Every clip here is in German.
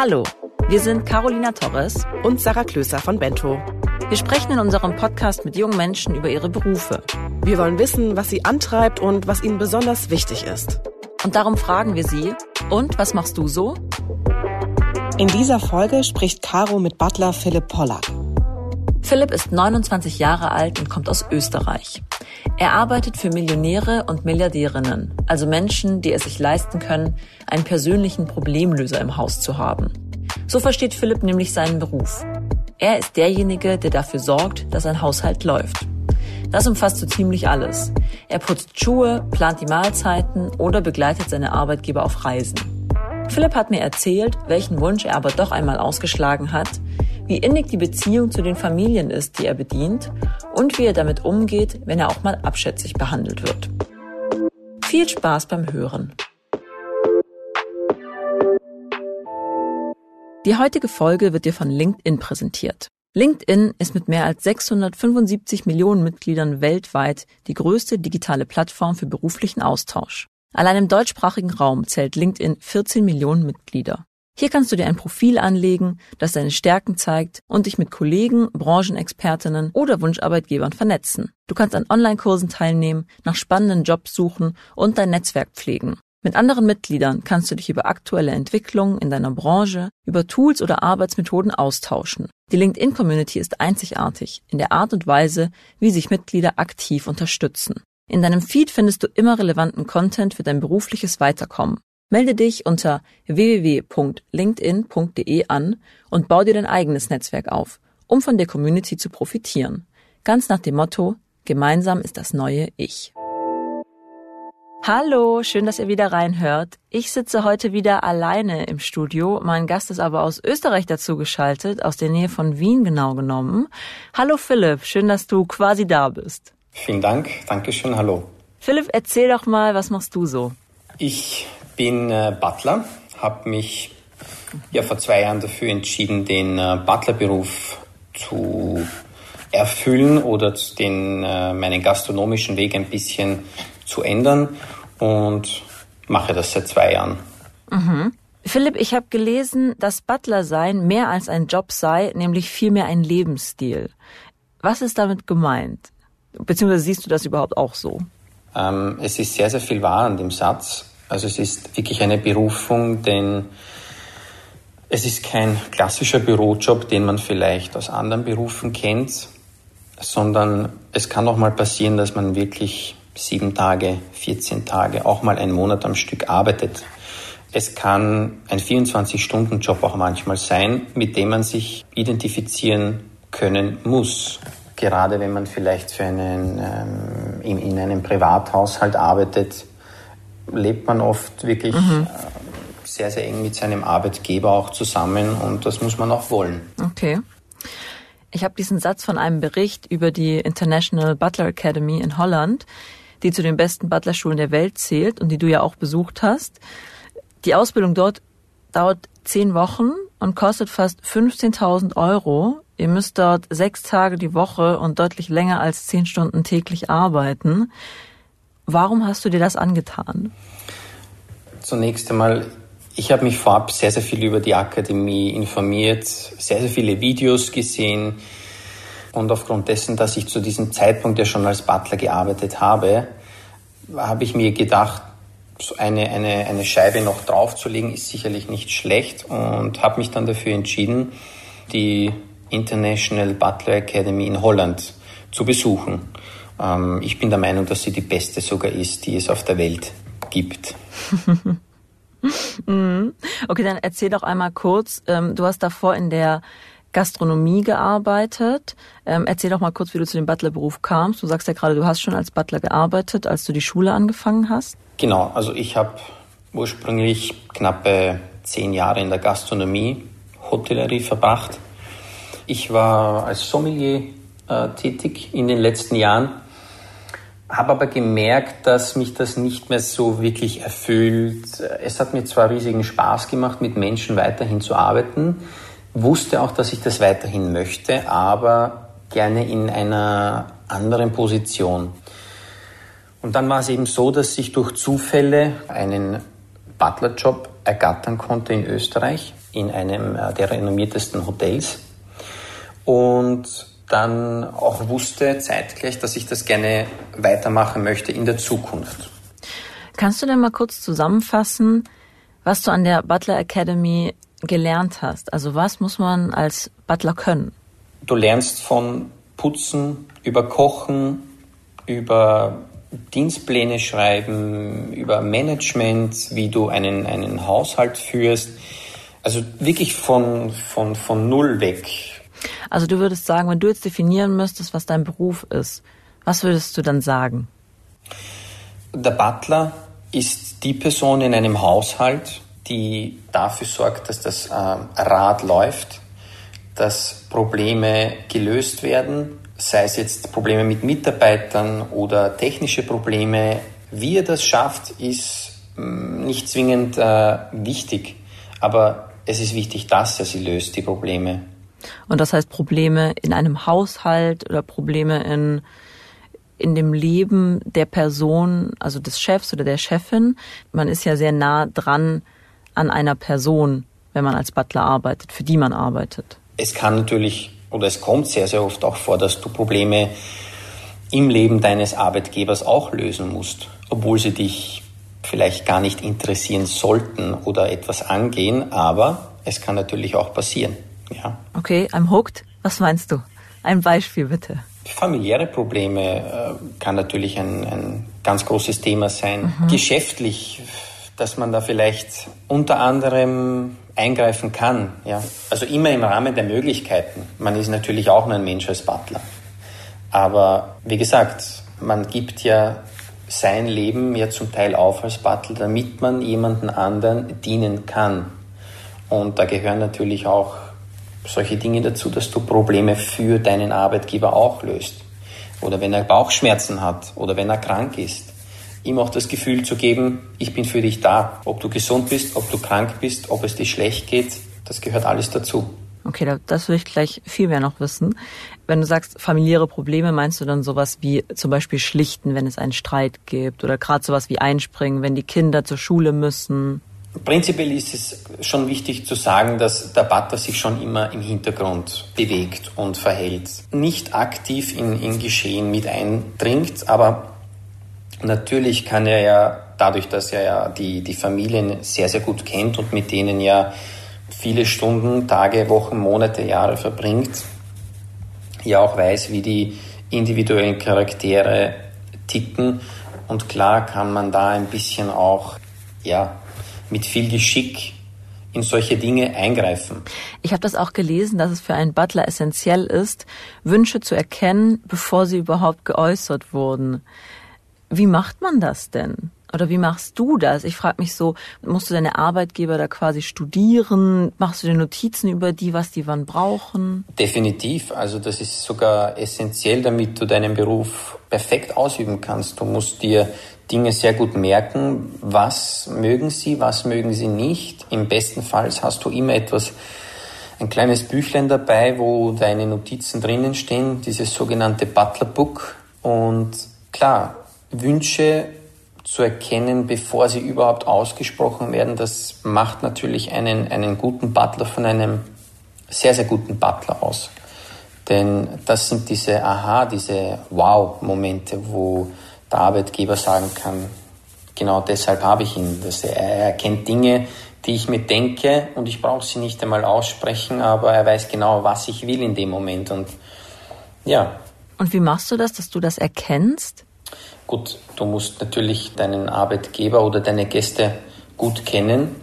Hallo, wir sind Carolina Torres und Sarah Klöser von Bento. Wir sprechen in unserem Podcast mit jungen Menschen über ihre Berufe. Wir wollen wissen, was sie antreibt und was ihnen besonders wichtig ist. Und darum fragen wir sie, und was machst du so? In dieser Folge spricht Caro mit Butler Philipp Pollack. Philipp ist 29 Jahre alt und kommt aus Österreich. Er arbeitet für Millionäre und Milliardärinnen, also Menschen, die es sich leisten können, einen persönlichen Problemlöser im Haus zu haben. So versteht Philipp nämlich seinen Beruf. Er ist derjenige, der dafür sorgt, dass ein Haushalt läuft. Das umfasst so ziemlich alles. Er putzt Schuhe, plant die Mahlzeiten oder begleitet seine Arbeitgeber auf Reisen. Philipp hat mir erzählt, welchen Wunsch er aber doch einmal ausgeschlagen hat, wie innig die Beziehung zu den Familien ist, die er bedient und wie er damit umgeht, wenn er auch mal abschätzig behandelt wird. Viel Spaß beim Hören. Die heutige Folge wird dir von LinkedIn präsentiert. LinkedIn ist mit mehr als 675 Millionen Mitgliedern weltweit die größte digitale Plattform für beruflichen Austausch. Allein im deutschsprachigen Raum zählt LinkedIn 14 Millionen Mitglieder. Hier kannst du dir ein Profil anlegen, das deine Stärken zeigt und dich mit Kollegen, Branchenexpertinnen oder Wunscharbeitgebern vernetzen. Du kannst an Online-Kursen teilnehmen, nach spannenden Jobs suchen und dein Netzwerk pflegen. Mit anderen Mitgliedern kannst du dich über aktuelle Entwicklungen in deiner Branche, über Tools oder Arbeitsmethoden austauschen. Die LinkedIn-Community ist einzigartig in der Art und Weise, wie sich Mitglieder aktiv unterstützen. In deinem Feed findest du immer relevanten Content für dein berufliches Weiterkommen. Melde dich unter www.linkedin.de an und bau dir dein eigenes Netzwerk auf, um von der Community zu profitieren. Ganz nach dem Motto, gemeinsam ist das neue Ich. Hallo, schön, dass ihr wieder reinhört. Ich sitze heute wieder alleine im Studio. Mein Gast ist aber aus Österreich dazu geschaltet, aus der Nähe von Wien genau genommen. Hallo Philipp, schön, dass du quasi da bist. Vielen Dank, Dankeschön, hallo. Philipp, erzähl doch mal, was machst du so? Ich bin äh, Butler, habe mich ja vor zwei Jahren dafür entschieden, den äh, Butlerberuf zu erfüllen oder den, äh, meinen gastronomischen Weg ein bisschen zu ändern und mache das seit zwei Jahren. Mhm. Philipp, ich habe gelesen, dass Butler sein mehr als ein Job sei, nämlich vielmehr ein Lebensstil. Was ist damit gemeint? Beziehungsweise siehst du das überhaupt auch so? Ähm, es ist sehr, sehr viel wahr an dem Satz. Also es ist wirklich eine Berufung, denn es ist kein klassischer Bürojob, den man vielleicht aus anderen Berufen kennt, sondern es kann auch mal passieren, dass man wirklich sieben Tage, 14 Tage, auch mal einen Monat am Stück arbeitet. Es kann ein 24-Stunden-Job auch manchmal sein, mit dem man sich identifizieren können muss. Gerade wenn man vielleicht für einen, ähm, in, in einem Privathaushalt arbeitet, lebt man oft wirklich mhm. Äh, sehr, sehr eng mit seinem Arbeitgeber auch zusammen und das muss man auch wollen. Okay. Ich habe diesen Satz von einem Bericht über die International Butler Academy in Holland, die zu den besten Butlerschulen der Welt zählt und die du ja auch besucht hast. Die Ausbildung dort dauert zehn Wochen und kostet fast 15.000 Euro. Ihr müsst dort sechs Tage die Woche und deutlich länger als zehn Stunden täglich arbeiten. Warum hast du dir das angetan? Zunächst einmal, ich habe mich vorab sehr, sehr viel über die Akademie informiert, sehr, sehr viele Videos gesehen. Und aufgrund dessen, dass ich zu diesem Zeitpunkt ja schon als Butler gearbeitet habe, habe ich mir gedacht, so eine, eine, eine Scheibe noch draufzulegen, ist sicherlich nicht schlecht und habe mich dann dafür entschieden, die International Butler Academy in Holland zu besuchen. Ähm, ich bin der Meinung, dass sie die beste sogar ist, die es auf der Welt gibt. Mhm. okay, dann erzähl doch einmal kurz. Ähm, du hast davor in der Gastronomie gearbeitet. Ähm, erzähl doch mal kurz, wie du zu dem Butlerberuf kamst. Du sagst ja gerade, du hast schon als Butler gearbeitet, als du die Schule angefangen hast. Genau, also ich habe ursprünglich knappe zehn Jahre in der Gastronomie, Hotellerie verbracht. Ich war als Sommelier äh, tätig in den letzten Jahren habe aber gemerkt, dass mich das nicht mehr so wirklich erfüllt. Es hat mir zwar riesigen Spaß gemacht, mit Menschen weiterhin zu arbeiten, wusste auch, dass ich das weiterhin möchte, aber gerne in einer anderen Position. Und dann war es eben so, dass ich durch Zufälle einen Butlerjob ergattern konnte in Österreich, in einem äh, der renommiertesten Hotels. Und dann auch wusste zeitgleich, dass ich das gerne weitermachen möchte in der Zukunft. Kannst du denn mal kurz zusammenfassen, was du an der Butler Academy gelernt hast? Also was muss man als Butler können? Du lernst von Putzen über Kochen, über Dienstpläne schreiben, über Management, wie du einen, einen Haushalt führst. Also wirklich von, von, von Null weg. Also du würdest sagen, wenn du jetzt definieren müsstest, was dein Beruf ist, was würdest du dann sagen? Der Butler ist die Person in einem Haushalt, die dafür sorgt, dass das äh, Rad läuft, dass Probleme gelöst werden, sei es jetzt Probleme mit Mitarbeitern oder technische Probleme. Wie er das schafft, ist mm, nicht zwingend äh, wichtig, aber es ist wichtig, dass er sie löst, die Probleme. Und das heißt Probleme in einem Haushalt oder Probleme in, in dem Leben der Person, also des Chefs oder der Chefin. Man ist ja sehr nah dran an einer Person, wenn man als Butler arbeitet, für die man arbeitet. Es kann natürlich oder es kommt sehr, sehr oft auch vor, dass du Probleme im Leben deines Arbeitgebers auch lösen musst, obwohl sie dich vielleicht gar nicht interessieren sollten oder etwas angehen, aber es kann natürlich auch passieren. Ja. Okay, I'm hooked. Was meinst du? Ein Beispiel bitte. Familiäre Probleme äh, kann natürlich ein, ein, ganz großes Thema sein. Mhm. Geschäftlich, dass man da vielleicht unter anderem eingreifen kann. Ja? Also immer im Rahmen der Möglichkeiten. Man ist natürlich auch nur ein Mensch als Butler. Aber wie gesagt, man gibt ja sein Leben ja zum Teil auf als Butler, damit man jemanden anderen dienen kann. Und da gehören natürlich auch solche Dinge dazu, dass du Probleme für deinen Arbeitgeber auch löst. Oder wenn er Bauchschmerzen hat oder wenn er krank ist ihm auch das Gefühl zu geben, ich bin für dich da. Ob du gesund bist, ob du krank bist, ob es dir schlecht geht, das gehört alles dazu. Okay, das will ich gleich viel mehr noch wissen. Wenn du sagst familiäre Probleme, meinst du dann sowas wie zum Beispiel schlichten, wenn es einen Streit gibt oder gerade sowas wie einspringen, wenn die Kinder zur Schule müssen? Prinzipiell ist es schon wichtig zu sagen, dass der Butler sich schon immer im Hintergrund bewegt und verhält. Nicht aktiv in, in Geschehen mit eindringt, aber Natürlich kann er ja, dadurch, dass er ja die, die Familien sehr, sehr gut kennt und mit denen ja viele Stunden, Tage, Wochen, Monate, Jahre verbringt, ja auch weiß, wie die individuellen Charaktere ticken. Und klar kann man da ein bisschen auch, ja, mit viel Geschick in solche Dinge eingreifen. Ich habe das auch gelesen, dass es für einen Butler essentiell ist, Wünsche zu erkennen, bevor sie überhaupt geäußert wurden. Wie macht man das denn? Oder wie machst du das? Ich frage mich so, musst du deine Arbeitgeber da quasi studieren? Machst du dir Notizen über die, was die wann brauchen? Definitiv. Also das ist sogar essentiell, damit du deinen Beruf perfekt ausüben kannst. Du musst dir Dinge sehr gut merken. Was mögen sie, was mögen sie nicht? Im besten Fall hast du immer etwas, ein kleines Büchlein dabei, wo deine Notizen drinnen stehen, dieses sogenannte Butler Book. Und klar, Wünsche zu erkennen, bevor sie überhaupt ausgesprochen werden, das macht natürlich einen, einen guten Butler von einem sehr, sehr guten Butler aus. Denn das sind diese Aha, diese Wow-Momente, wo der Arbeitgeber sagen kann, genau deshalb habe ich ihn. Dass er, er erkennt Dinge, die ich mir denke und ich brauche sie nicht einmal aussprechen, aber er weiß genau, was ich will in dem Moment. Und ja. Und wie machst du das, dass du das erkennst? Gut, du musst natürlich deinen Arbeitgeber oder deine Gäste gut kennen.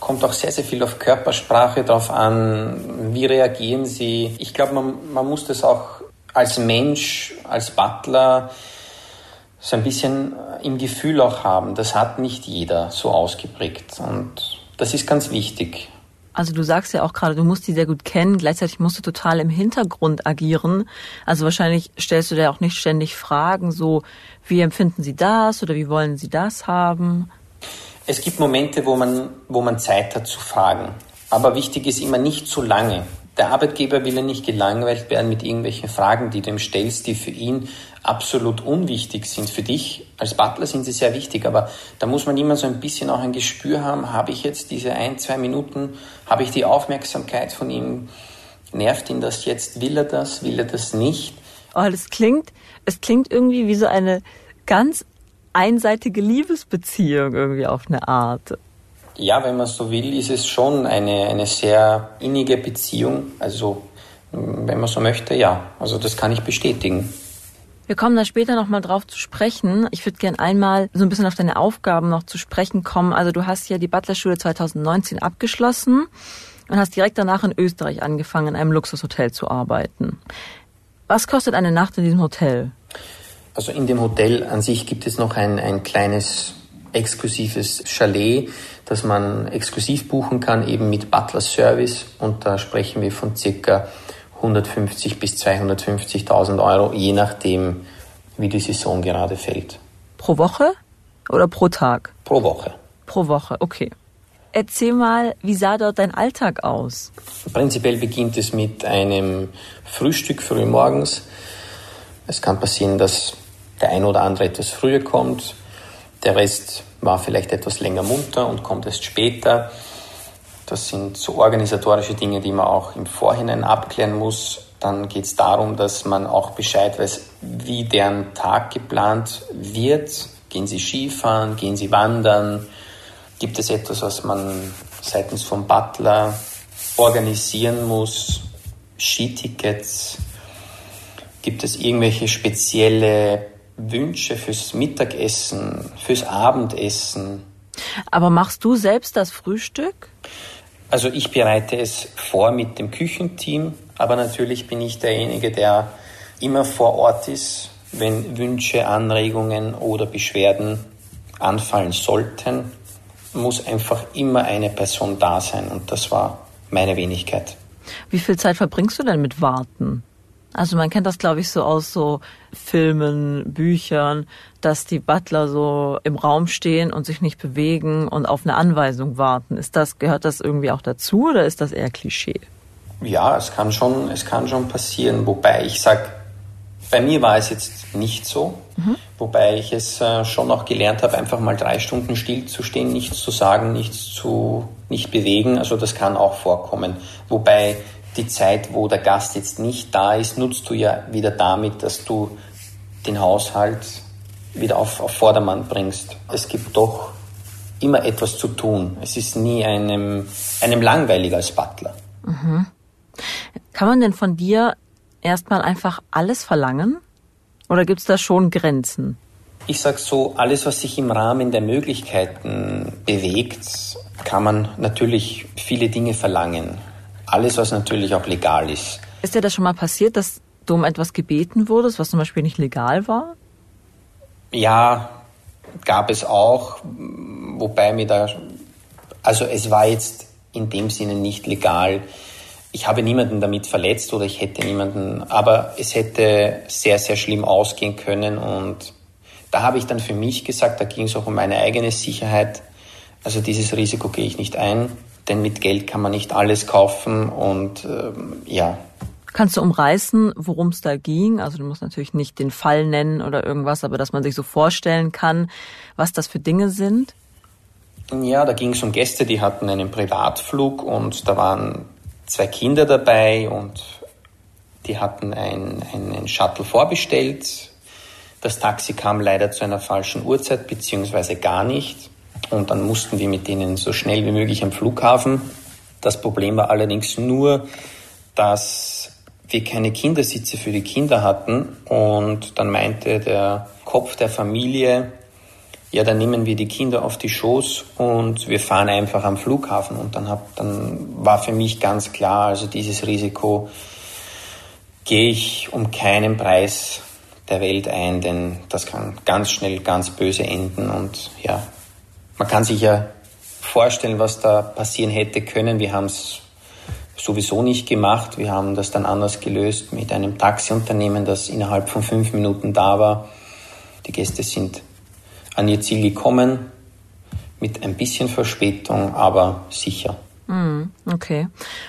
Kommt auch sehr, sehr viel auf Körpersprache drauf an. Wie reagieren sie? Ich glaube, man, man muss das auch als Mensch, als Butler so ein bisschen im Gefühl auch haben. Das hat nicht jeder so ausgeprägt. Und das ist ganz wichtig. Also du sagst ja auch gerade, du musst die sehr gut kennen, gleichzeitig musst du total im Hintergrund agieren. Also wahrscheinlich stellst du dir auch nicht ständig Fragen, so wie empfinden sie das oder wie wollen sie das haben? Es gibt Momente, wo man, wo man Zeit hat zu fragen. Aber wichtig ist immer nicht zu lange. Der Arbeitgeber will ja nicht gelangweilt werden mit irgendwelchen Fragen, die du ihm stellst, die für ihn absolut unwichtig sind. Für dich als Butler sind sie sehr wichtig, aber da muss man immer so ein bisschen auch ein Gespür haben, habe ich jetzt diese ein, zwei Minuten, habe ich die Aufmerksamkeit von ihm, nervt ihn das jetzt, will er das, will er das nicht? Oh, das klingt, es klingt irgendwie wie so eine ganz einseitige Liebesbeziehung irgendwie auf eine Art. Ja, wenn man so will, ist es schon eine, eine sehr innige Beziehung. Also, wenn man so möchte, ja. Also, das kann ich bestätigen. Wir kommen da später nochmal drauf zu sprechen. Ich würde gern einmal so ein bisschen auf deine Aufgaben noch zu sprechen kommen. Also, du hast ja die Butlerschule 2019 abgeschlossen und hast direkt danach in Österreich angefangen, in einem Luxushotel zu arbeiten. Was kostet eine Nacht in diesem Hotel? Also in dem Hotel an sich gibt es noch ein, ein kleines exklusives Chalet, das man exklusiv buchen kann, eben mit Butler Service. Und da sprechen wir von circa 150 bis 250.000 Euro, je nachdem, wie die Saison gerade fällt. Pro Woche oder pro Tag? Pro Woche. Pro Woche, okay. Erzähl mal, wie sah dort dein Alltag aus? Prinzipiell beginnt es mit einem Frühstück früh morgens. Es kann passieren, dass der ein oder andere etwas früher kommt. Der Rest war vielleicht etwas länger munter und kommt erst später. Das sind so organisatorische Dinge, die man auch im Vorhinein abklären muss. Dann geht es darum, dass man auch Bescheid weiß, wie deren Tag geplant wird. Gehen sie Skifahren, gehen sie wandern? Gibt es etwas, was man seitens vom Butler organisieren muss? Skitickets? Gibt es irgendwelche spezielle Wünsche fürs Mittagessen, fürs Abendessen. Aber machst du selbst das Frühstück? Also ich bereite es vor mit dem Küchenteam, aber natürlich bin ich derjenige, der immer vor Ort ist, wenn Wünsche, Anregungen oder Beschwerden anfallen sollten, muss einfach immer eine Person da sein und das war meine Wenigkeit. Wie viel Zeit verbringst du denn mit Warten? Also man kennt das, glaube ich, so aus so Filmen, Büchern, dass die Butler so im Raum stehen und sich nicht bewegen und auf eine Anweisung warten. Ist das, gehört das irgendwie auch dazu oder ist das eher Klischee? Ja, es kann schon, es kann schon passieren, wobei ich sage, bei mir war es jetzt nicht so, mhm. wobei ich es äh, schon auch gelernt habe, einfach mal drei Stunden still zu stehen, nichts zu sagen, nichts zu, nicht bewegen. Also das kann auch vorkommen. Wobei die Zeit, wo der Gast jetzt nicht da ist, nutzt du ja wieder damit, dass du den Haushalt wieder auf, auf Vordermann bringst. Es gibt doch immer etwas zu tun. Es ist nie einem, einem langweilig als Butler. Mhm. Kann man denn von dir erstmal einfach alles verlangen? Oder gibt es da schon Grenzen? Ich sage so, alles, was sich im Rahmen der Möglichkeiten bewegt, kann man natürlich viele Dinge verlangen. Alles, was natürlich auch legal ist. Ist dir das schon mal passiert, dass du um etwas gebeten wurdest, was zum Beispiel nicht legal war? Ja, gab es auch, wobei mir da, also es war jetzt in dem Sinne nicht legal. Ich habe niemanden damit verletzt oder ich hätte niemanden, aber es hätte sehr, sehr schlimm ausgehen können und da habe ich dann für mich gesagt, da ging es auch um meine eigene Sicherheit. Also dieses Risiko gehe ich nicht ein denn mit Geld kann man nicht alles kaufen und ähm, ja. Kannst du umreißen, worum es da ging? Also du musst natürlich nicht den Fall nennen oder irgendwas, aber dass man sich so vorstellen kann, was das für Dinge sind? Ja, da ging es um Gäste, die hatten einen Privatflug und da waren zwei Kinder dabei und die hatten ein, einen Shuttle vorbestellt. Das Taxi kam leider zu einer falschen Uhrzeit, beziehungsweise gar nicht. Und dann mussten wir mit denen so schnell wie möglich am Flughafen. Das Problem war allerdings nur, dass wir keine Kindersitze für die Kinder hatten. Und dann meinte der Kopf der Familie, ja, dann nehmen wir die Kinder auf die Schoß und wir fahren einfach am Flughafen. Und dann, hab, dann war für mich ganz klar, also dieses Risiko gehe ich um keinen Preis der Welt ein, denn das kann ganz schnell ganz böse enden. Und ja, man kann sich ja vorstellen, was da passieren hätte können. Wir haben es sowieso nicht gemacht. Wir haben das dann anders gelöst mit einem Taxiunternehmen, das innerhalb von fünf Minuten da war. Die Gäste sind an ihr Ziel gekommen, mit ein bisschen Verspätung, aber sicher. Hm, okay.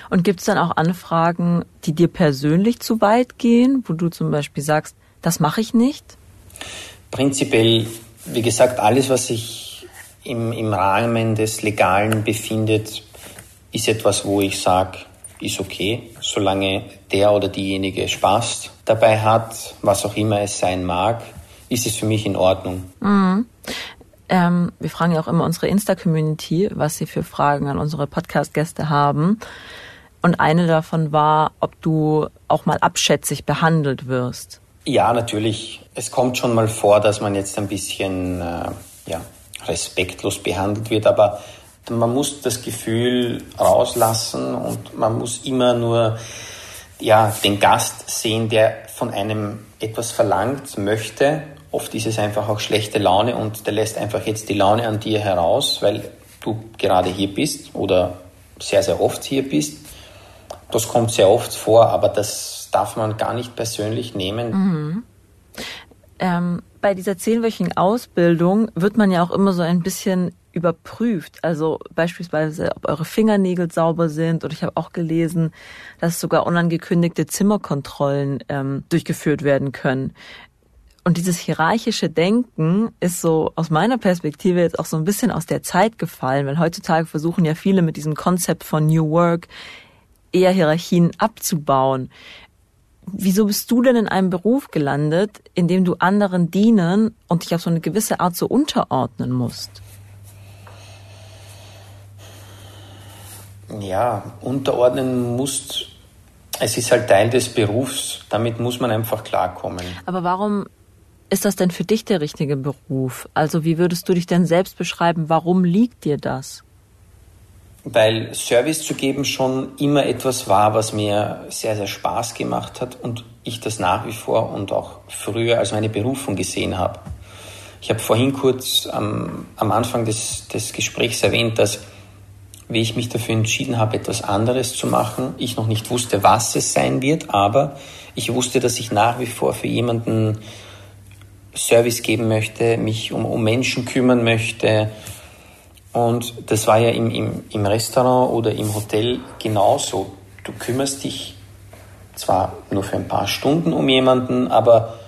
Und gibt es dann auch Anfragen, die dir persönlich zu weit gehen, wo du zum Beispiel sagst, das mache ich nicht? Prinzipiell, wie gesagt, alles, was sich im, im Rahmen des Legalen befindet, ist etwas, wo ich sage, ist okay, solange der oder diejenige Spaß dabei hat, was auch immer es sein mag, ist es für mich in Ordnung. Mhm. Ähm, wir fragen ja auch immer unsere Insta-Community, was sie für Fragen an unsere Podcast-Gäste haben. Und eine davon war, ob du auch mal abschätzig behandelt wirst. Ja, natürlich. Es kommt schon mal vor, dass man jetzt ein bisschen äh, ja, respektlos behandelt wird, aber man muss das Gefühl rauslassen und man muss immer nur ja, den Gast sehen, der von einem etwas verlangt, möchte Oft ist es einfach auch schlechte Laune und der lässt einfach jetzt die Laune an dir heraus, weil du gerade hier bist oder sehr, sehr oft hier bist. Das kommt sehr oft vor, aber das darf man gar nicht persönlich nehmen. Mhm. Ähm, bei dieser zehnwöchigen Ausbildung wird man ja auch immer so ein bisschen überprüft. Also beispielsweise, ob eure Fingernägel sauber sind. Oder ich habe auch gelesen, dass sogar unangekündigte Zimmerkontrollen ähm, durchgeführt werden können. Und dieses hierarchische Denken ist so aus meiner Perspektive jetzt auch so ein bisschen aus der Zeit gefallen, weil heutzutage versuchen ja viele mit diesem Konzept von New Work eher Hierarchien abzubauen. Wieso bist du denn in einem Beruf gelandet, in dem du anderen dienen und dich auf so eine gewisse Art so unterordnen musst? Ja, unterordnen musst. Es ist halt Teil des Berufs. Damit muss man einfach klarkommen. Aber warum ist das denn für dich der richtige Beruf? Also wie würdest du dich denn selbst beschreiben? Warum liegt dir das? Weil Service zu geben schon immer etwas war, was mir sehr, sehr Spaß gemacht hat und ich das nach wie vor und auch früher als meine Berufung gesehen habe. Ich habe vorhin kurz am, am Anfang des, des Gesprächs erwähnt, dass wie ich mich dafür entschieden habe, etwas anderes zu machen, ich noch nicht wusste, was es sein wird, aber ich wusste, dass ich nach wie vor für jemanden Service geben möchte, mich um, um Menschen kümmern möchte. Und das war ja im, im, im Restaurant oder im Hotel genauso. Du kümmerst dich zwar nur für ein paar Stunden um jemanden, aber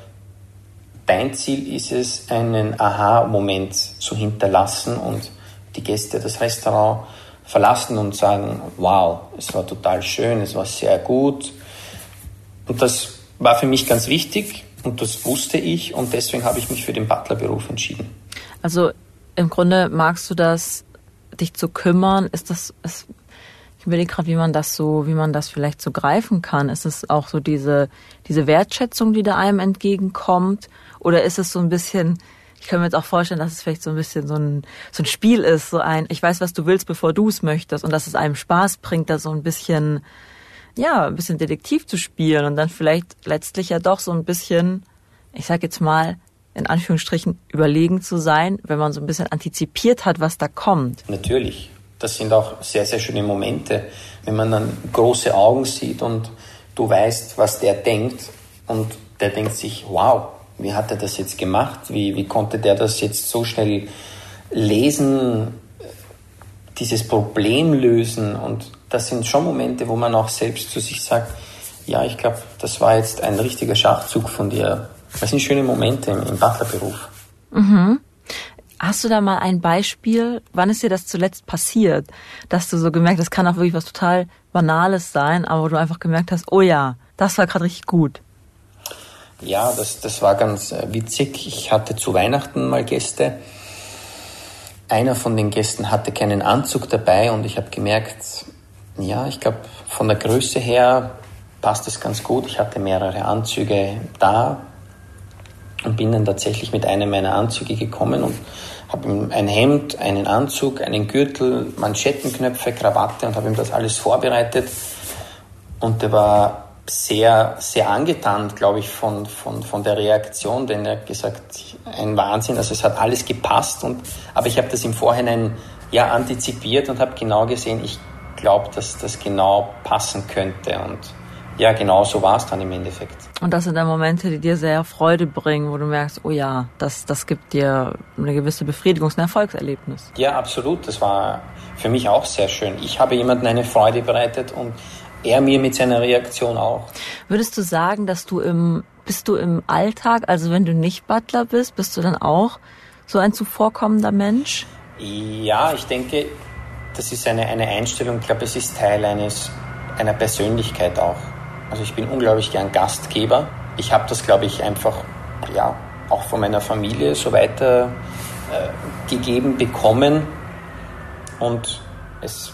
dein Ziel ist es, einen Aha-Moment zu hinterlassen und die Gäste das Restaurant verlassen und sagen, wow, es war total schön, es war sehr gut. Und das war für mich ganz wichtig. Und das wusste ich und deswegen habe ich mich für den Butlerberuf entschieden. Also im Grunde magst du das, dich zu kümmern, ist das, ist, ich überlege gerade, wie man das so, wie man das vielleicht so greifen kann. Ist es auch so diese, diese Wertschätzung, die da einem entgegenkommt? Oder ist es so ein bisschen, ich kann mir jetzt auch vorstellen, dass es vielleicht so ein bisschen so ein, so ein Spiel ist, so ein, ich weiß, was du willst, bevor du es möchtest und dass es einem Spaß bringt, da so ein bisschen ja, ein bisschen Detektiv zu spielen und dann vielleicht letztlich ja doch so ein bisschen, ich sag jetzt mal, in Anführungsstrichen überlegen zu sein, wenn man so ein bisschen antizipiert hat, was da kommt. Natürlich. Das sind auch sehr, sehr schöne Momente, wenn man dann große Augen sieht und du weißt, was der denkt und der denkt sich, wow, wie hat er das jetzt gemacht? Wie, wie konnte der das jetzt so schnell lesen, dieses Problem lösen und das sind schon Momente, wo man auch selbst zu sich sagt, ja, ich glaube, das war jetzt ein richtiger Schachzug von dir. Das sind schöne Momente im, im Butlerberuf. Mhm. Hast du da mal ein Beispiel? Wann ist dir das zuletzt passiert, dass du so gemerkt hast, das kann auch wirklich was total Banales sein, aber du einfach gemerkt hast, oh ja, das war gerade richtig gut. Ja, das, das war ganz äh, witzig. Ich hatte zu Weihnachten mal Gäste. Einer von den Gästen hatte keinen Anzug dabei und ich habe gemerkt, ja, ich glaube, von der Größe her passt es ganz gut. Ich hatte mehrere Anzüge da und bin dann tatsächlich mit einem meiner Anzüge gekommen und habe ihm ein Hemd, einen Anzug, einen Gürtel, Manschettenknöpfe, Krawatte und habe ihm das alles vorbereitet. Und der war sehr, sehr angetan, glaube ich, von, von, von der Reaktion, denn er hat gesagt, ein Wahnsinn, also es hat alles gepasst. Und, aber ich habe das im Vorhinein ja antizipiert und habe genau gesehen, ich glaube, dass das genau passen könnte. Und ja, genau so war es dann im Endeffekt. Und das sind dann Momente, die dir sehr Freude bringen, wo du merkst, oh ja, das, das gibt dir eine gewisse Befriedigung, ein Erfolgserlebnis. Ja, absolut. Das war für mich auch sehr schön. Ich habe jemandem eine Freude bereitet und er mir mit seiner Reaktion auch. Würdest du sagen, dass du im, bist du im Alltag, also wenn du nicht Butler bist, bist du dann auch so ein zuvorkommender Mensch? Ja, ich denke, das ist eine, eine Einstellung, ich glaube, es ist Teil eines, einer Persönlichkeit auch. Also ich bin unglaublich gern Gastgeber. Ich habe das, glaube ich, einfach ja, auch von meiner Familie so weiter äh, gegeben bekommen. Und es,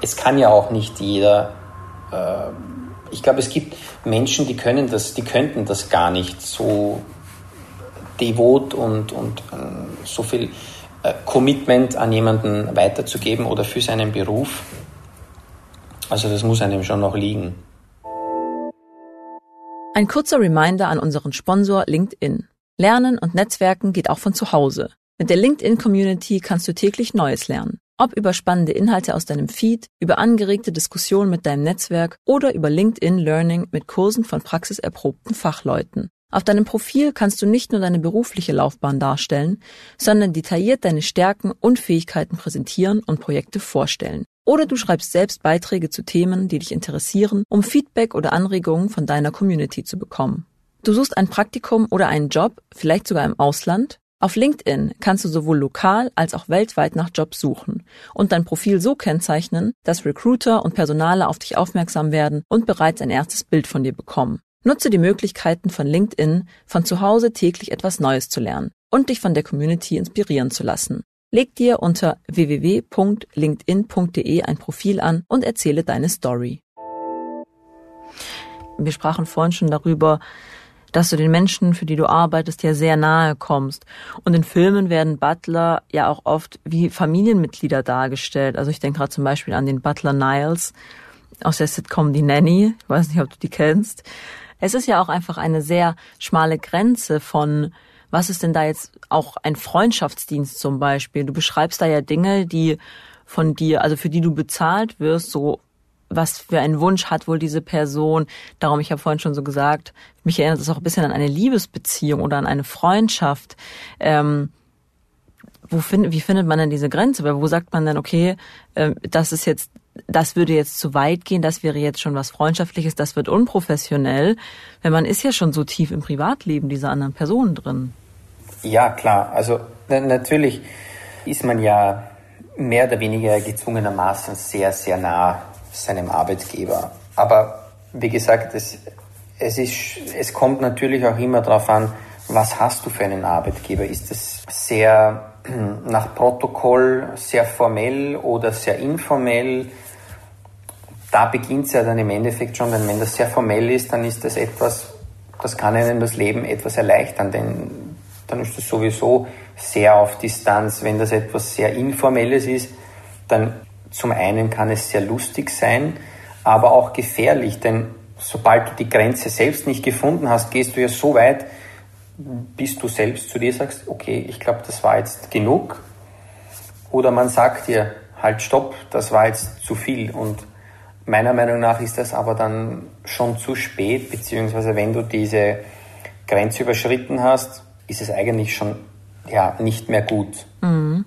es kann ja auch nicht jeder. Äh, ich glaube, es gibt Menschen, die können das, die könnten das gar nicht so devot und, und äh, so viel äh, Commitment an jemanden weiterzugeben oder für seinen Beruf. Also das muss einem schon noch liegen. Ein kurzer Reminder an unseren Sponsor LinkedIn. Lernen und Netzwerken geht auch von zu Hause. Mit der LinkedIn-Community kannst du täglich Neues lernen. Ob über spannende Inhalte aus deinem Feed, über angeregte Diskussionen mit deinem Netzwerk oder über LinkedIn Learning mit Kursen von praxiserprobten Fachleuten. Auf deinem Profil kannst du nicht nur deine berufliche Laufbahn darstellen, sondern detailliert deine Stärken und Fähigkeiten präsentieren und Projekte vorstellen. Oder du schreibst selbst Beiträge zu Themen, die dich interessieren, um Feedback oder Anregungen von deiner Community zu bekommen. Du suchst ein Praktikum oder einen Job, vielleicht sogar im Ausland? Auf LinkedIn kannst du sowohl lokal als auch weltweit nach Jobs suchen und dein Profil so kennzeichnen, dass Recruiter und Personale auf dich aufmerksam werden und bereits ein erstes Bild von dir bekommen. Nutze die Möglichkeiten von LinkedIn, von zu Hause täglich etwas Neues zu lernen und dich von der Community inspirieren zu lassen. Leg dir unter www.linkedin.de ein Profil an und erzähle deine Story. Wir sprachen vorhin schon darüber, dass du den Menschen, für die du arbeitest, ja sehr nahe kommst. Und in Filmen werden Butler ja auch oft wie Familienmitglieder dargestellt. Also ich denke gerade zum Beispiel an den Butler Niles aus der Sitcom Die Nanny. Ich weiß nicht, ob du die kennst. Es ist ja auch einfach eine sehr schmale Grenze von was ist denn da jetzt auch ein Freundschaftsdienst zum Beispiel? Du beschreibst da ja Dinge, die von dir, also für die du bezahlt wirst, so was für einen Wunsch hat wohl diese Person. Darum, ich habe vorhin schon so gesagt, mich erinnert es auch ein bisschen an eine Liebesbeziehung oder an eine Freundschaft. Ähm, wo find, wie findet man denn diese Grenze? Weil wo sagt man denn, okay, äh, das ist jetzt, das würde jetzt zu weit gehen, das wäre jetzt schon was Freundschaftliches, das wird unprofessionell, wenn man ist ja schon so tief im Privatleben dieser anderen Person drin. Ja, klar. Also natürlich ist man ja mehr oder weniger gezwungenermaßen sehr, sehr nah seinem Arbeitgeber. Aber wie gesagt, es, es, ist, es kommt natürlich auch immer darauf an, was hast du für einen Arbeitgeber? Ist es sehr nach Protokoll, sehr formell oder sehr informell? Da beginnt es ja dann im Endeffekt schon, wenn das sehr formell ist, dann ist das etwas, das kann einem das Leben etwas erleichtern, denn dann ist das sowieso sehr auf Distanz. Wenn das etwas sehr Informelles ist, dann zum einen kann es sehr lustig sein, aber auch gefährlich, denn sobald du die Grenze selbst nicht gefunden hast, gehst du ja so weit, bis du selbst zu dir sagst, okay, ich glaube, das war jetzt genug. Oder man sagt dir, halt, stopp, das war jetzt zu viel. Und meiner Meinung nach ist das aber dann schon zu spät, beziehungsweise wenn du diese Grenze überschritten hast, ist es eigentlich schon ja, nicht mehr gut. Mhm.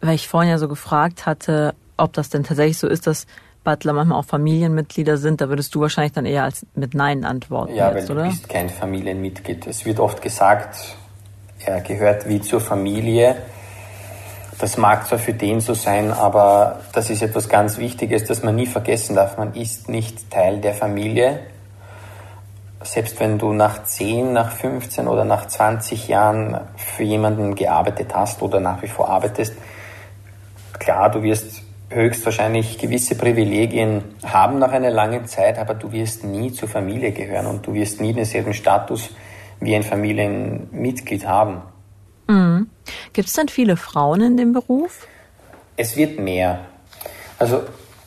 Weil ich vorhin ja so gefragt hatte, ob das denn tatsächlich so ist, dass Butler manchmal auch Familienmitglieder sind, da würdest du wahrscheinlich dann eher als mit Nein antworten. Ja, jetzt, weil oder? du bist kein Familienmitglied. Es wird oft gesagt, er gehört wie zur Familie. Das mag zwar für den so sein, aber das ist etwas ganz Wichtiges, das man nie vergessen darf. Man ist nicht Teil der Familie selbst wenn du nach 10, nach 15 oder nach 20 Jahren für jemanden gearbeitet hast oder nach wie vor arbeitest, klar, du wirst höchstwahrscheinlich gewisse Privilegien haben nach einer langen Zeit, aber du wirst nie zur Familie gehören und du wirst nie denselben Status wie ein Familienmitglied haben. Mhm. Gibt es denn viele Frauen in dem Beruf? Es wird mehr. Also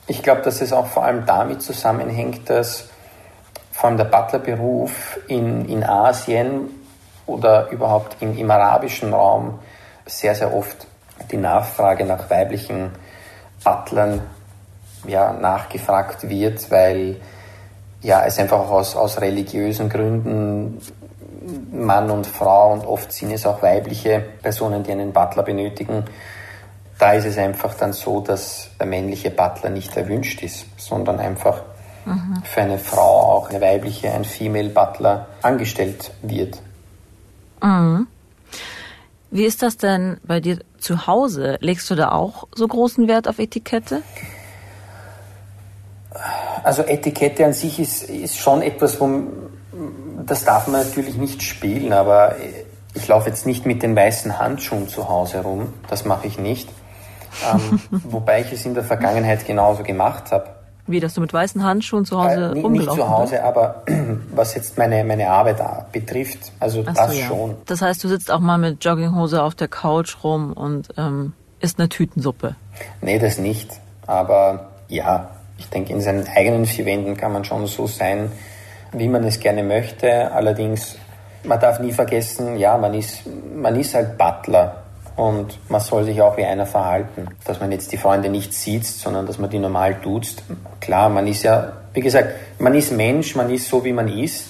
ich glaube, dass es auch vor allem damit zusammenhängt, dass vor allem der Butlerberuf in, in Asien oder überhaupt im, im arabischen Raum sehr, sehr oft die Nachfrage nach weiblichen Butlern ja, nachgefragt wird, weil ja, es einfach auch aus, aus religiösen Gründen Mann und Frau und oft sind es auch weibliche Personen, die einen Butler benötigen. Da ist es einfach dann so, dass der männliche Butler nicht erwünscht ist, sondern einfach mhm. für eine Frau, auch eine weibliche, ein Female Butler angestellt wird. Mhm. Wie ist das denn bei dir zu Hause? Legst du da auch so großen Wert auf Etikette? Also Etikette an sich ist, ist schon etwas, wo das darf man natürlich nicht spielen, aber ich laufe jetzt nicht mit den weißen Handschuhen zu Hause rum. Das mache ich nicht. Ähm, wobei ich es in der Vergangenheit genauso gemacht habe. Wie, dass du mit weißen Handschuhen zu Hause äh, Nicht zu Hause, bist? aber was jetzt meine, meine Arbeit betrifft, also Ach das so, ja. schon. Das heißt, du sitzt auch mal mit Jogginghose auf der Couch rum und ähm, isst eine Tütensuppe? Nee, das nicht. Aber ja, ich denke, in seinen eigenen vier Wänden kann man schon so sein, wie man es gerne möchte. Allerdings, man darf nie vergessen, ja, man ist, man ist halt Butler und man soll sich auch wie einer verhalten. Dass man jetzt die Freunde nicht sieht, sondern dass man die normal duzt. Klar, man ist ja, wie gesagt, man ist Mensch, man ist so, wie man ist,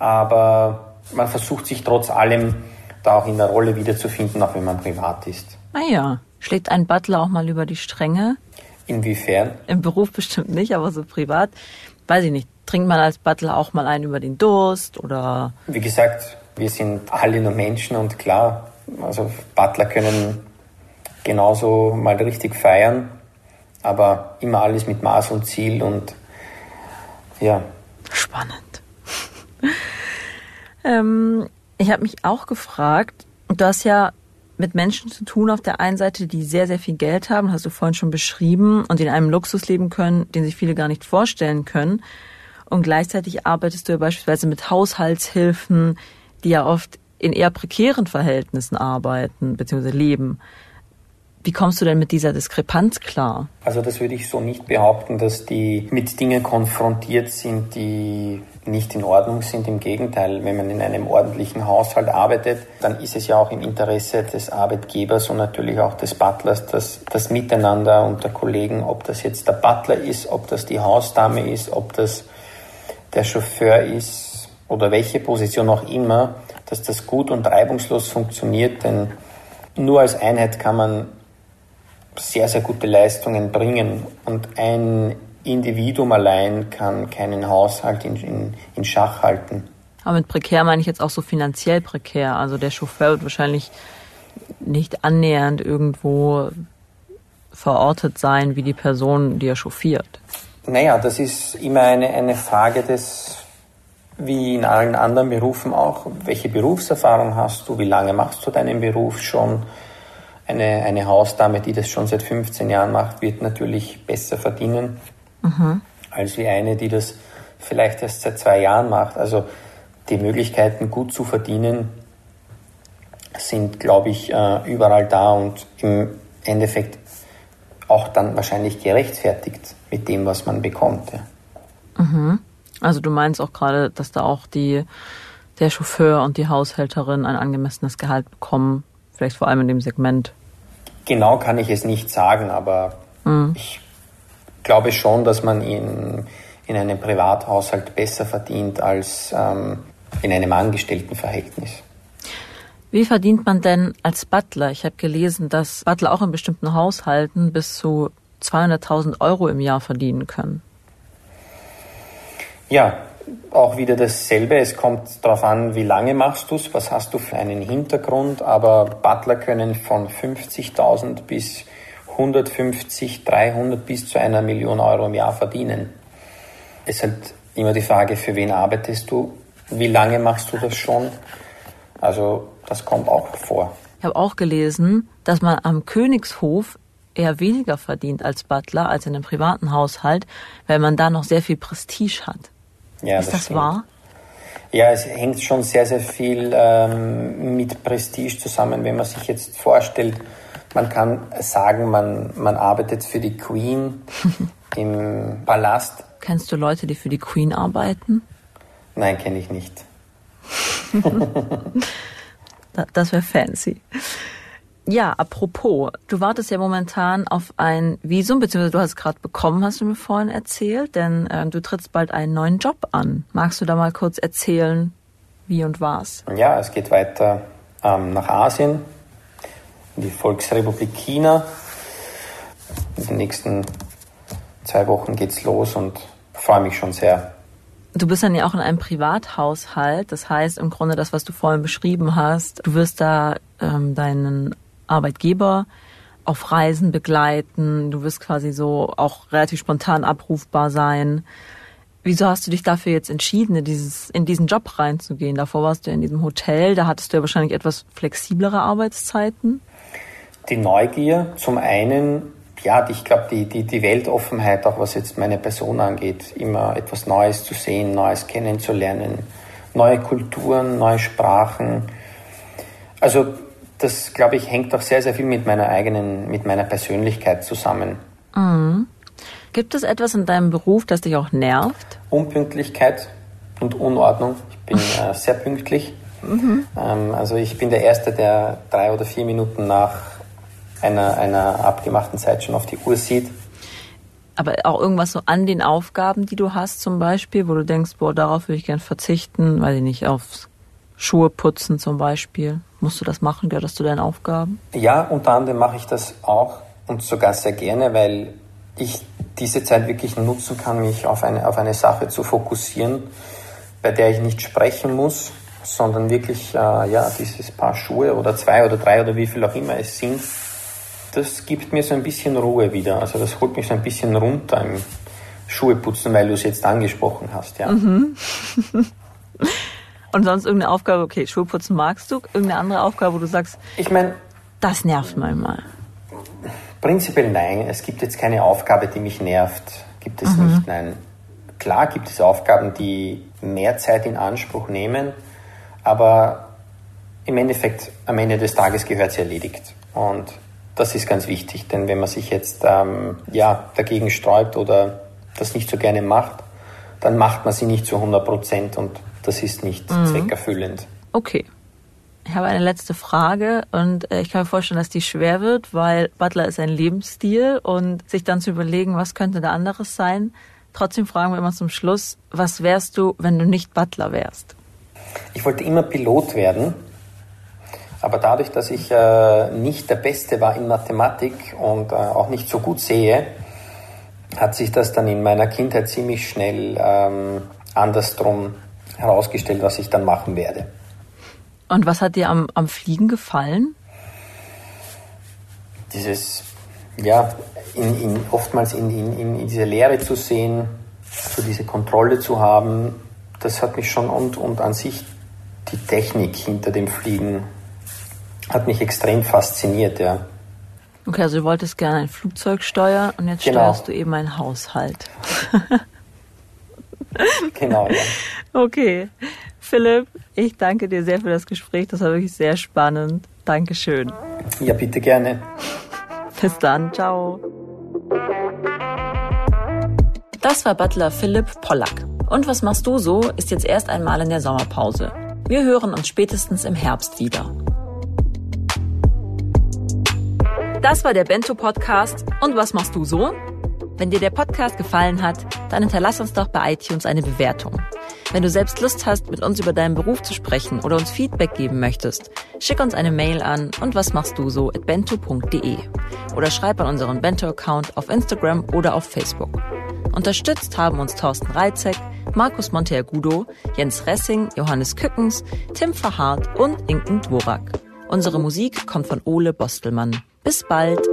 aber man versucht sich trotz allem da auch in der Rolle wiederzufinden, auch wenn man privat ist. Naja, schlägt ein Butler auch mal über die Stränge? Inwiefern? Im Beruf bestimmt nicht, aber so privat. Weiß ich nicht. Trinkt man als Butler auch mal einen über den Durst oder? Wie gesagt, wir sind alle nur Menschen und klar, also Butler können genauso mal richtig feiern, aber immer alles mit Maß und Ziel und ja. Spannend. ähm, ich habe mich auch gefragt, du hast ja mit Menschen zu tun auf der einen Seite, die sehr, sehr viel Geld haben, hast du vorhin schon beschrieben, und in einem Luxus leben können, den sich viele gar nicht vorstellen können. Und gleichzeitig arbeitest du ja beispielsweise mit Haushaltshilfen, die ja oft in eher prekären Verhältnissen arbeiten bzw. leben. Wie kommst du denn mit dieser Diskrepanz klar? Also das würde ich so nicht behaupten, dass die mit Dingen konfrontiert sind, die nicht in Ordnung sind. Im Gegenteil, wenn man in einem ordentlichen Haushalt arbeitet, dann ist es ja auch im Interesse des Arbeitgebers und natürlich auch des Butlers, dass das Miteinander unter Kollegen, ob das jetzt der Butler ist, ob das die Hausdame ist, ob das der Chauffeur ist oder welche Position auch immer, dass das gut und reibungslos funktioniert, denn nur als Einheit kann man sehr, sehr gute Leistungen bringen und ein Individuum allein kann keinen Haushalt in, in, in Schach halten. Aber mit prekär meine ich jetzt auch so finanziell prekär. Also der Chauffeur wird wahrscheinlich nicht annähernd irgendwo verortet sein wie die Person, die er chauffiert. Naja, das ist immer eine, eine Frage des, wie in allen anderen Berufen auch, welche Berufserfahrung hast du, wie lange machst du deinen Beruf schon? Eine, eine Hausdame, die das schon seit 15 Jahren macht, wird natürlich besser verdienen mhm. als wie eine, die das vielleicht erst seit zwei Jahren macht. Also die Möglichkeiten, gut zu verdienen, sind, glaube ich, äh, überall da und im Endeffekt auch dann wahrscheinlich gerechtfertigt mit dem, was man bekommt. Ja. Mhm. Also du meinst auch gerade, dass da auch die, der Chauffeur und die Haushälterin ein angemessenes Gehalt bekommen, vielleicht vor allem in dem Segment. Genau kann ich es nicht sagen, aber mhm. ich glaube schon, dass man in, in einem Privathaushalt besser verdient als ähm, in einem Angestelltenverhältnis. Wie verdient man denn als Butler? Ich habe gelesen, dass Butler auch in bestimmten Haushalten bis zu 200.000 Euro im Jahr verdienen können. Ja, auch wieder dasselbe. Es kommt darauf an, wie lange machst du es, was hast du für einen Hintergrund. Aber Butler können von 50.000 bis 150, 300 bis zu einer Million Euro im Jahr verdienen. Es ist halt immer die Frage, für wen arbeitest du, wie lange machst du das schon. Also das kommt auch vor. Ich habe auch gelesen, dass man am Königshof eher weniger verdient als Butler als in einem privaten Haushalt, weil man da noch sehr viel Prestige hat. Ja, Ist das, das wahr? Ja, es hängt schon sehr, sehr viel ähm, mit Prestige zusammen. Wenn man sich jetzt vorstellt, man kann sagen, man, man arbeitet für die Queen im Palast. Kennst du Leute, die für die Queen arbeiten? Nein, kenne ich nicht. das wäre fancy. Ja, apropos, du wartest ja momentan auf ein Visum, beziehungsweise du hast es gerade bekommen, hast du mir vorhin erzählt, denn äh, du trittst bald einen neuen Job an. Magst du da mal kurz erzählen, wie und was? Ja, es geht weiter ähm, nach Asien, in die Volksrepublik China. In den nächsten zwei Wochen geht's los und freue mich schon sehr. Du bist dann ja auch in einem Privathaushalt, das heißt im Grunde das, was du vorhin beschrieben hast, du wirst da ähm, deinen Arbeitgeber auf Reisen begleiten, du wirst quasi so auch relativ spontan abrufbar sein. Wieso hast du dich dafür jetzt entschieden, in, dieses, in diesen Job reinzugehen? Davor warst du ja in diesem Hotel, da hattest du ja wahrscheinlich etwas flexiblere Arbeitszeiten. Die Neugier zum einen ja, ich glaube, die, die, die Weltoffenheit, auch was jetzt meine Person angeht, immer etwas Neues zu sehen, Neues kennenzulernen, neue Kulturen, neue Sprachen. Also das, glaube ich, hängt auch sehr, sehr viel mit meiner eigenen, mit meiner Persönlichkeit zusammen. Mhm. Gibt es etwas in deinem Beruf, das dich auch nervt? Unpünktlichkeit und Unordnung. Ich bin äh, sehr pünktlich. Mhm. Ähm, also ich bin der Erste, der drei oder vier Minuten nach einer, einer abgemachten Zeit schon auf die Uhr sieht. Aber auch irgendwas so an den Aufgaben, die du hast zum Beispiel, wo du denkst, boah, darauf würde ich gern verzichten, weiß ich nicht, aufs Schuhe putzen zum Beispiel. Musst du das machen? Gehört das zu deinen Aufgaben? Ja, unter anderem mache ich das auch und sogar sehr gerne, weil ich diese Zeit wirklich nutzen kann, mich auf eine, auf eine Sache zu fokussieren, bei der ich nicht sprechen muss, sondern wirklich äh, ja, dieses Paar Schuhe oder zwei oder drei oder wie viel auch immer es sind, das gibt mir so ein bisschen Ruhe wieder. Also das holt mich so ein bisschen runter im Schuheputzen, weil du es jetzt angesprochen hast, ja. Mhm. Und sonst irgendeine Aufgabe, okay, Schuheputzen magst du, irgendeine andere Aufgabe, wo du sagst, ich meine, das nervt manchmal. Prinzipiell nein. Es gibt jetzt keine Aufgabe, die mich nervt. Gibt es mhm. nicht, nein. Klar gibt es Aufgaben, die mehr Zeit in Anspruch nehmen, aber im Endeffekt, am Ende des Tages gehört sie erledigt. Und das ist ganz wichtig, denn wenn man sich jetzt ähm, ja, dagegen sträubt oder das nicht so gerne macht, dann macht man sie nicht zu 100 Prozent und das ist nicht mhm. zweckerfüllend. Okay. Ich habe eine letzte Frage und äh, ich kann mir vorstellen, dass die schwer wird, weil Butler ist ein Lebensstil und sich dann zu überlegen, was könnte da anderes sein. Trotzdem fragen wir immer zum Schluss, was wärst du, wenn du nicht Butler wärst? Ich wollte immer Pilot werden aber dadurch, dass ich äh, nicht der Beste war in Mathematik und äh, auch nicht so gut sehe, hat sich das dann in meiner Kindheit ziemlich schnell ähm, andersrum herausgestellt, was ich dann machen werde. Und was hat dir am, am Fliegen gefallen? Dieses, ja, in, in, oftmals in, in, in diese Lehre zu sehen, so diese Kontrolle zu haben, das hat mich schon und, und an sich die Technik hinter dem Fliegen hat mich extrem fasziniert, ja. Okay, also du wolltest gerne ein Flugzeug steuern und jetzt genau. steuerst du eben einen Haushalt. genau, ja. Okay. Philipp, ich danke dir sehr für das Gespräch. Das war wirklich sehr spannend. Dankeschön. Ja, bitte gerne. Bis dann. Ciao. Das war Butler Philipp Pollack. Und was machst du so, ist jetzt erst einmal in der Sommerpause. Wir hören uns spätestens im Herbst wieder. Das war der Bento Podcast. Und was machst du so? Wenn dir der Podcast gefallen hat, dann hinterlass uns doch bei iTunes eine Bewertung. Wenn du selbst Lust hast, mit uns über deinen Beruf zu sprechen oder uns Feedback geben möchtest, schick uns eine Mail an und was machst du so at bento.de oder schreib an unseren Bento-Account auf Instagram oder auf Facebook. Unterstützt haben uns Thorsten Reitzek, Markus Monteagudo, Jens Ressing, Johannes Kückens, Tim Verhardt und Inken Dvorak. Unsere Musik kommt von Ole Bostelmann. Bis bald!